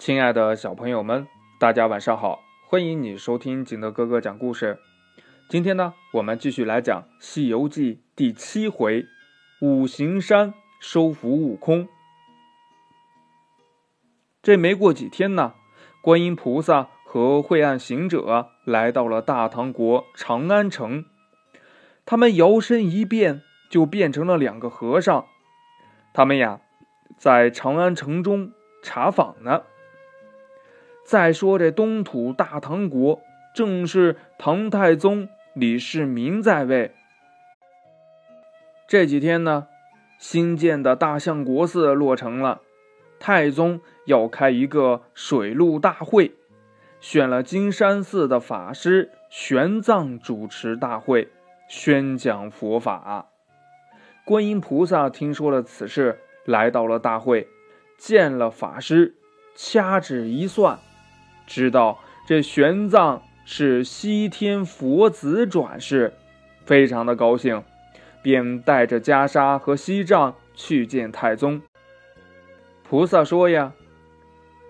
亲爱的小朋友们，大家晚上好！欢迎你收听景德哥哥讲故事。今天呢，我们继续来讲《西游记》第七回“五行山收服悟空”。这没过几天呢，观音菩萨和晦暗行者来到了大唐国长安城。他们摇身一变，就变成了两个和尚。他们呀，在长安城中查访呢。再说这东土大唐国，正是唐太宗李世民在位。这几天呢，新建的大相国寺落成了，太宗要开一个水陆大会，选了金山寺的法师玄奘主持大会。宣讲佛法，观音菩萨听说了此事，来到了大会，见了法师，掐指一算，知道这玄奘是西天佛子转世，非常的高兴，便带着袈裟和锡杖去见太宗。菩萨说呀：“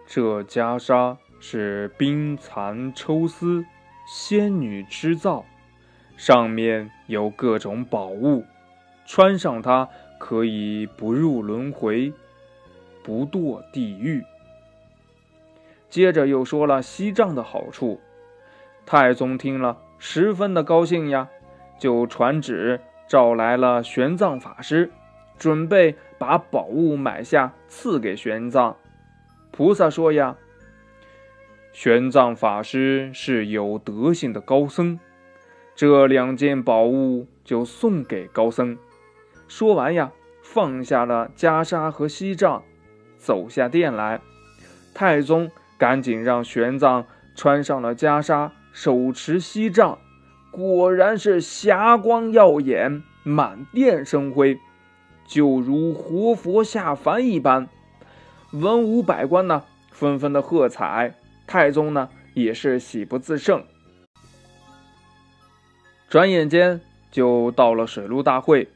这袈裟是冰蚕抽丝，仙女织造。”上面有各种宝物，穿上它可以不入轮回，不堕地狱。接着又说了西藏的好处，太宗听了十分的高兴呀，就传旨召来了玄奘法师，准备把宝物买下赐给玄奘。菩萨说呀，玄奘法师是有德行的高僧。这两件宝物就送给高僧。说完呀，放下了袈裟和锡杖，走下殿来。太宗赶紧让玄奘穿上了袈裟，手持锡杖，果然是霞光耀眼，满殿生辉，就如活佛下凡一般。文武百官呢，纷纷的喝彩。太宗呢，也是喜不自胜。转眼间就到了水陆大会，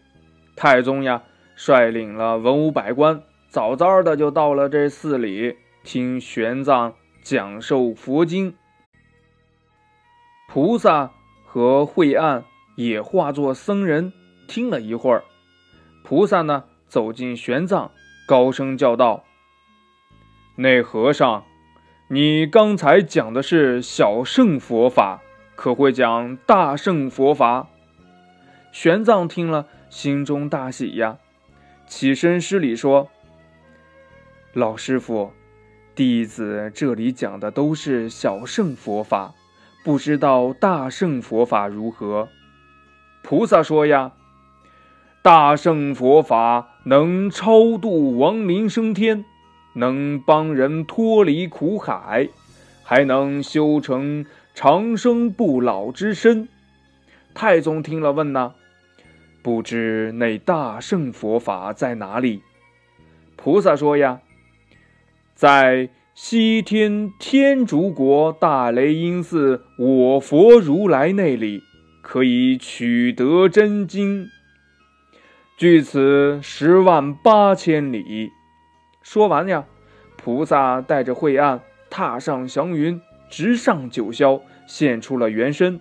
太宗呀率领了文武百官，早早的就到了这寺里听玄奘讲授佛经。菩萨和惠岸也化作僧人听了一会儿。菩萨呢走进玄奘，高声叫道：“那和尚，你刚才讲的是小乘佛法。”可会讲大圣佛法？玄奘听了，心中大喜呀，起身施礼说：“老师傅，弟子这里讲的都是小圣佛法，不知道大圣佛法如何？”菩萨说呀：“大圣佛法能超度亡灵升天，能帮人脱离苦海，还能修成。”长生不老之身，太宗听了问呐：“不知那大圣佛法在哪里？”菩萨说呀：“在西天天竺国大雷音寺，我佛如来那里可以取得真经，距此十万八千里。”说完呀，菩萨带着惠岸踏上祥云。直上九霄，现出了原身，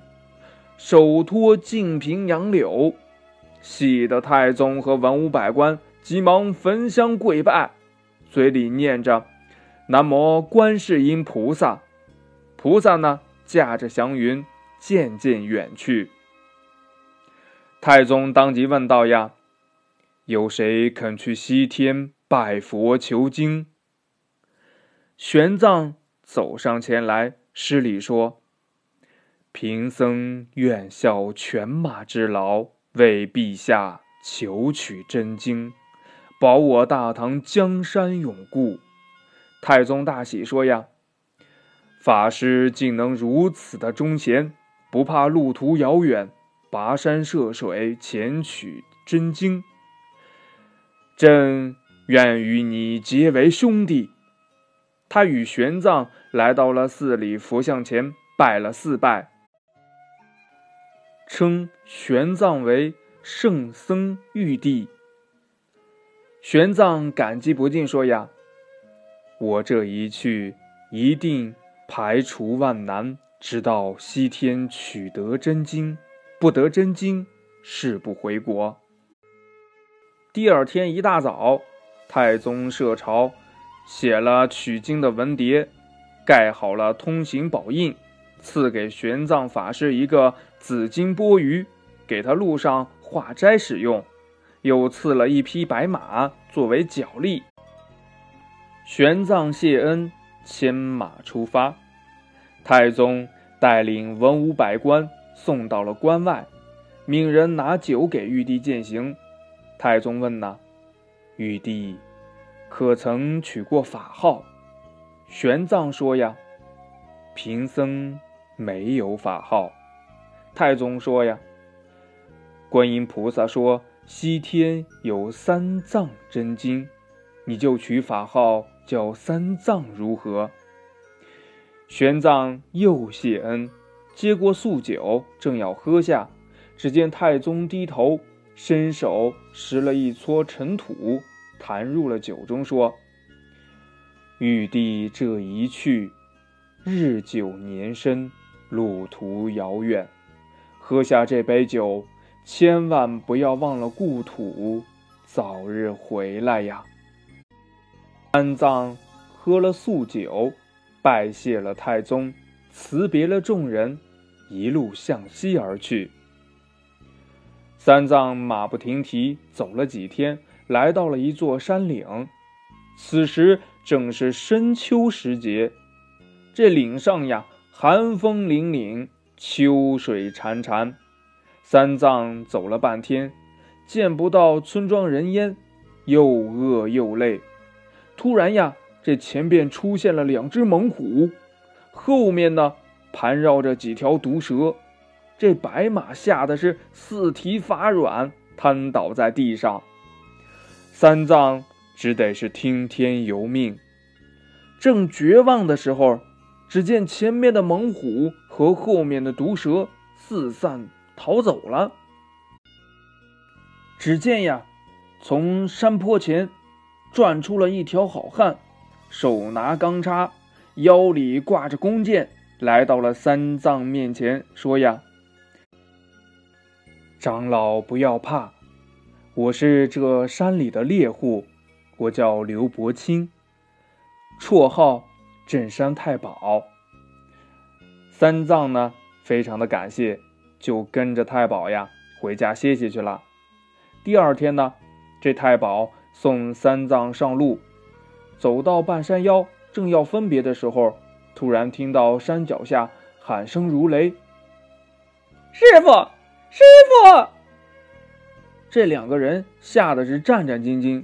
手托净瓶杨柳，喜得太宗和文武百官急忙焚香跪拜，嘴里念着“南无观世音菩萨”。菩萨呢，驾着祥云渐渐远去。太宗当即问道：“呀，有谁肯去西天拜佛求经？”玄奘。走上前来，施礼说：“贫僧愿效犬马之劳，为陛下求取真经，保我大唐江山永固。”太宗大喜，说：“呀，法师竟能如此的忠贤，不怕路途遥远，跋山涉水前取真经。朕愿与你结为兄弟。”他与玄奘来到了寺里佛像前，拜了四拜，称玄奘为圣僧玉帝。玄奘感激不尽，说：“呀，我这一去一定排除万难，直到西天取得真经。不得真经，誓不回国。第二天一大早，太宗设朝，写了取经的文牒，盖好了通行宝印，赐给玄奘法师一个紫金钵盂，给他路上化斋使用，又赐了一匹白马作为脚力。玄奘谢恩，牵马出发。太宗带领文武百官。送到了关外，命人拿酒给玉帝践行。太宗问：“呐，玉帝可曾取过法号？”玄奘说：“呀，贫僧没有法号。”太宗说：“呀，观音菩萨说西天有三藏真经，你就取法号叫三藏如何？”玄奘又谢恩。接过素酒，正要喝下，只见太宗低头，伸手拾了一撮尘土，弹入了酒中，说：“玉帝这一去，日久年深，路途遥远，喝下这杯酒，千万不要忘了故土，早日回来呀。”安葬喝了素酒，拜谢了太宗。辞别了众人，一路向西而去。三藏马不停蹄走了几天，来到了一座山岭。此时正是深秋时节，这岭上呀，寒风凛凛，秋水潺潺。三藏走了半天，见不到村庄人烟，又饿又累。突然呀，这前边出现了两只猛虎。后面呢，盘绕着几条毒蛇，这白马吓得是四蹄发软，瘫倒在地上。三藏只得是听天由命。正绝望的时候，只见前面的猛虎和后面的毒蛇四散逃走了。只见呀，从山坡前转出了一条好汉，手拿钢叉。腰里挂着弓箭，来到了三藏面前，说：“呀，长老不要怕，我是这山里的猎户，我叫刘伯清，绰号镇山太保。”三藏呢，非常的感谢，就跟着太保呀回家歇息去了。第二天呢，这太保送三藏上路，走到半山腰。正要分别的时候，突然听到山脚下喊声如雷：“师傅，师傅！”这两个人吓得是战战兢兢，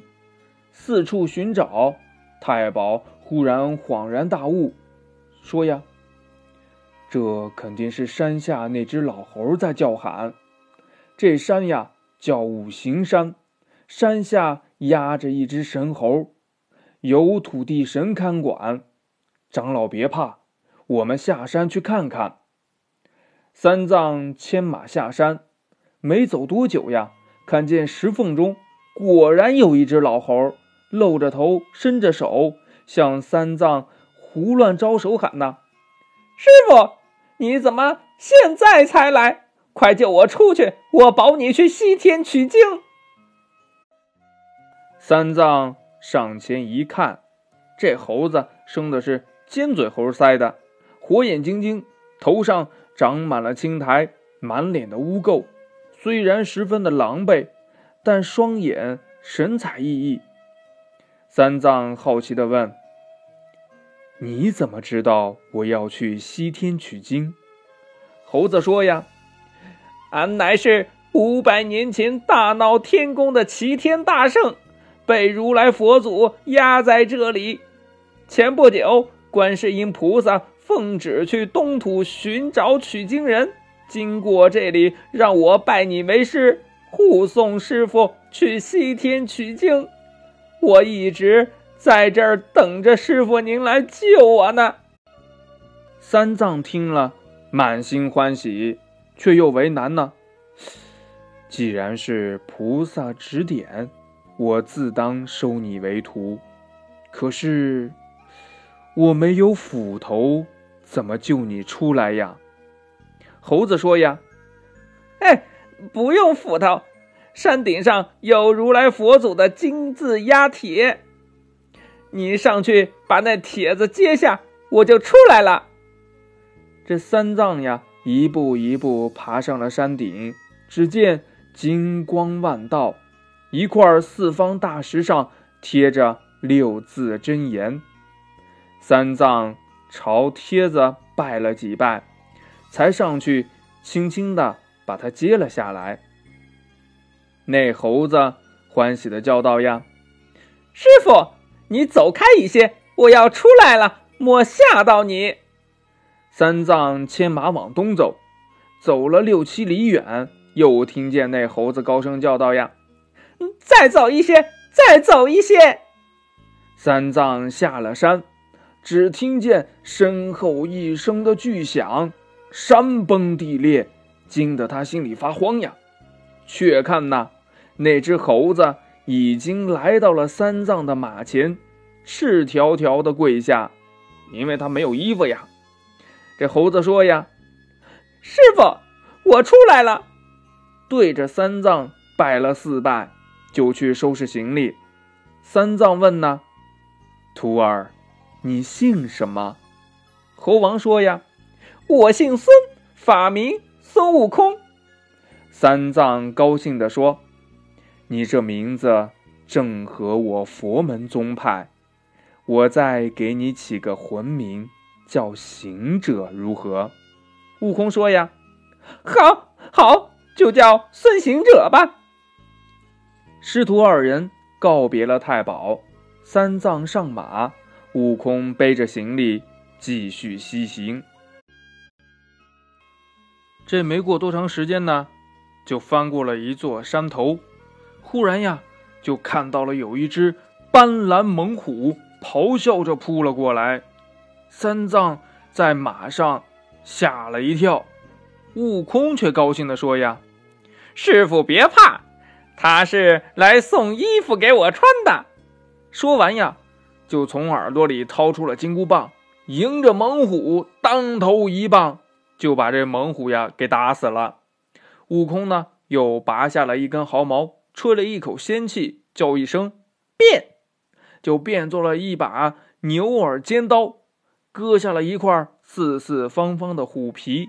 四处寻找。太保忽然恍然大悟，说：“呀，这肯定是山下那只老猴在叫喊。这山呀叫五行山，山下压着一只神猴。”由土地神看管，长老别怕，我们下山去看看。三藏牵马下山，没走多久呀，看见石缝中果然有一只老猴，露着头，伸着手，向三藏胡乱招手喊呐：“师傅，你怎么现在才来？快救我出去，我保你去西天取经。”三藏。上前一看，这猴子生的是尖嘴猴腮的，火眼金睛，头上长满了青苔，满脸的污垢。虽然十分的狼狈，但双眼神采奕奕。三藏好奇地问：“你怎么知道我要去西天取经？”猴子说：“呀，俺乃是五百年前大闹天宫的齐天大圣。”被如来佛祖压在这里。前不久，观世音菩萨奉旨去东土寻找取经人，经过这里，让我拜你为师，护送师傅去西天取经。我一直在这儿等着师傅您来救我呢。三藏听了，满心欢喜，却又为难呢。既然是菩萨指点。我自当收你为徒，可是我没有斧头，怎么救你出来呀？”猴子说：“呀，哎，不用斧头，山顶上有如来佛祖的金字压铁，你上去把那帖子揭下，我就出来了。”这三藏呀，一步一步爬上了山顶，只见金光万道，一块四方大石上贴着六字真言。三藏朝帖子拜了几拜，才上去轻轻的把它揭了下来。那猴子欢喜的叫道：“呀，师傅，你走开一些，我要出来了，莫吓到你。”三藏牵马往东走，走了六七里远，又听见那猴子高声叫道：“呀，再走一些，再走一些！”三藏下了山，只听见身后一声的巨响，山崩地裂，惊得他心里发慌呀。却看那那只猴子已经来到了三藏的马前，赤条条的跪下，因为他没有衣服呀。这猴子说：“呀，师傅，我出来了。”对着三藏拜了四拜，就去收拾行李。三藏问：“呢，徒儿，你姓什么？”猴王说：“呀，我姓孙，法名孙悟空。”三藏高兴地说：“你这名字正合我佛门宗派，我再给你起个魂名。”叫行者如何？悟空说：“呀，好，好，就叫孙行者吧。”师徒二人告别了太保，三藏上马，悟空背着行李继续西行。这没过多长时间呢，就翻过了一座山头，忽然呀，就看到了有一只斑斓猛虎咆哮着扑了过来。三藏在马上吓了一跳，悟空却高兴地说：“呀，师傅别怕，他是来送衣服给我穿的。”说完呀，就从耳朵里掏出了金箍棒，迎着猛虎当头一棒，就把这猛虎呀给打死了。悟空呢，又拔下了一根毫毛，吹了一口仙气，叫一声“变”，就变做了一把牛耳尖刀。割下了一块四四方方的虎皮，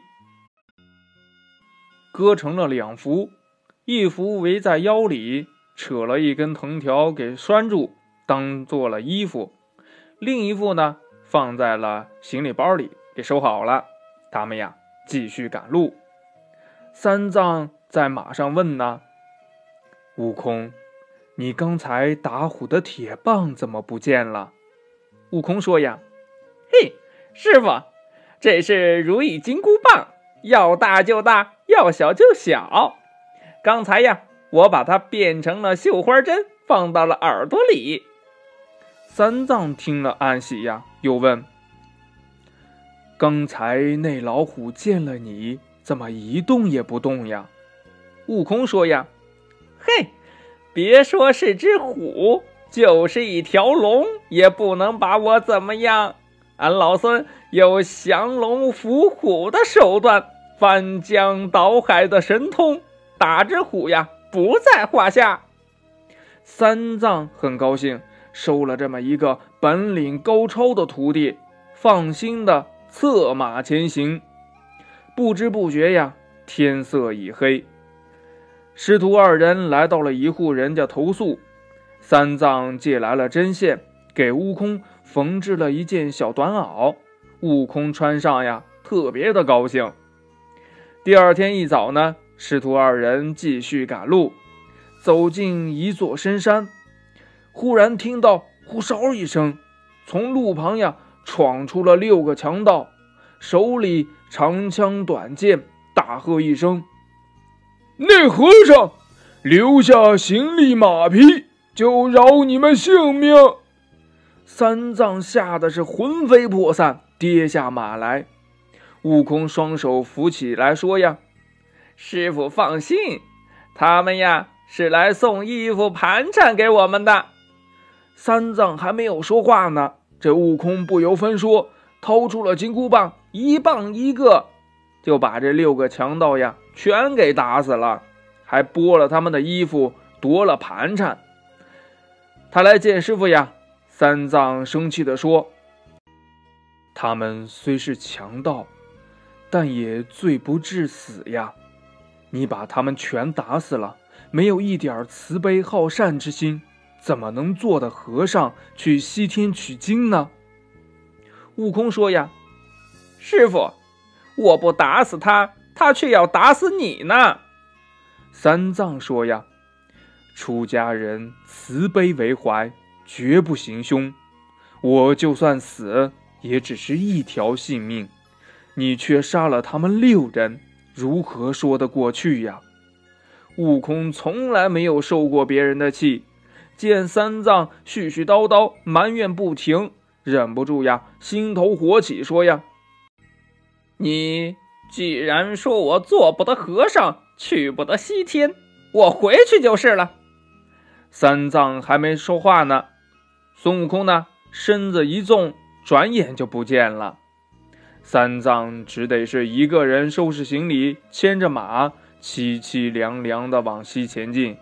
割成了两幅，一幅围在腰里，扯了一根藤条给拴住，当做了衣服；另一副呢，放在了行李包里，给收好了。他们呀，继续赶路。三藏在马上问呢：“悟空，你刚才打虎的铁棒怎么不见了？”悟空说：“呀。”嘿，师傅，这是如意金箍棒，要大就大，要小就小。刚才呀，我把它变成了绣花针，放到了耳朵里。三藏听了暗喜呀，又问：“刚才那老虎见了你，怎么一动也不动呀？”悟空说：“呀，嘿，别说是只虎，就是一条龙，也不能把我怎么样。”俺老孙有降龙伏虎的手段，翻江倒海的神通，打只虎呀不在话下。三藏很高兴，收了这么一个本领高超的徒弟，放心的策马前行。不知不觉呀，天色已黑。师徒二人来到了一户人家投宿，三藏借来了针线，给悟空。缝制了一件小短袄，悟空穿上呀，特别的高兴。第二天一早呢，师徒二人继续赶路，走进一座深山，忽然听到呼哨一声，从路旁呀闯出了六个强盗，手里长枪短剑，大喝一声：“那和尚，留下行李马匹，就饶你们性命。”三藏吓得是魂飞魄散，跌下马来。悟空双手扶起来说：“呀，师傅放心，他们呀是来送衣服盘缠给我们的。”三藏还没有说话呢，这悟空不由分说，掏出了金箍棒，一棒一个，就把这六个强盗呀全给打死了，还剥了他们的衣服，夺了盘缠。他来见师傅呀，三藏生气地说：“他们虽是强盗，但也罪不至死呀！你把他们全打死了，没有一点慈悲好善之心。”怎么能做的和尚去西天取经呢？悟空说：“呀，师傅，我不打死他，他却要打死你呢。”三藏说：“呀，出家人慈悲为怀，绝不行凶。我就算死，也只是一条性命，你却杀了他们六人，如何说得过去呀？”悟空从来没有受过别人的气。见三藏絮絮叨叨埋怨不停，忍不住呀，心头火起，说呀：“你既然说我做不得和尚，去不得西天，我回去就是了。”三藏还没说话呢，孙悟空呢，身子一纵，转眼就不见了。三藏只得是一个人收拾行李，牵着马，凄凄凉凉的往西前进。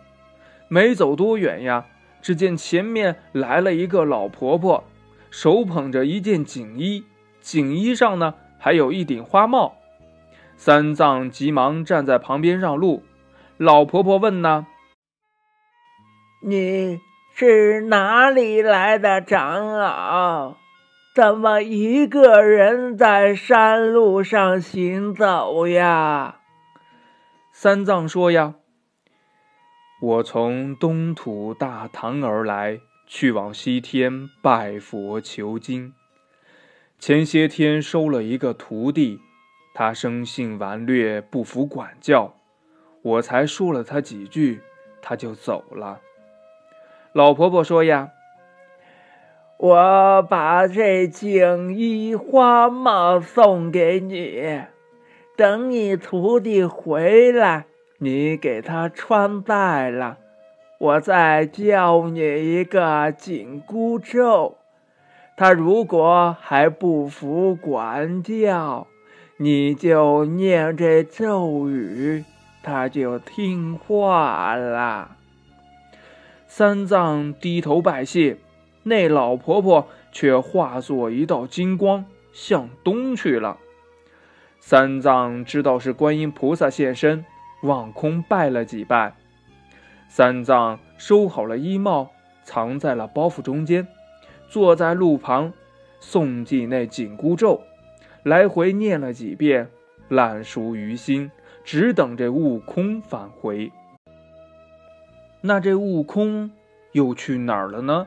没走多远呀。只见前面来了一个老婆婆，手捧着一件锦衣，锦衣上呢还有一顶花帽。三藏急忙站在旁边让路。老婆婆问呢：“你是哪里来的长老？怎么一个人在山路上行走呀？”三藏说：“呀。”我从东土大唐而来，去往西天拜佛求经。前些天收了一个徒弟，他生性顽劣，不服管教，我才说了他几句，他就走了。老婆婆说：“呀，我把这锦衣花帽送给你，等你徒弟回来。”你给他穿戴了，我再教你一个紧箍咒。他如果还不服管教，你就念这咒语，他就听话了。三藏低头拜谢，那老婆婆却化作一道金光，向东去了。三藏知道是观音菩萨现身。望空拜了几拜，三藏收好了衣帽，藏在了包袱中间，坐在路旁，诵记那紧箍咒，来回念了几遍，烂熟于心，只等这悟空返回。那这悟空又去哪儿了呢？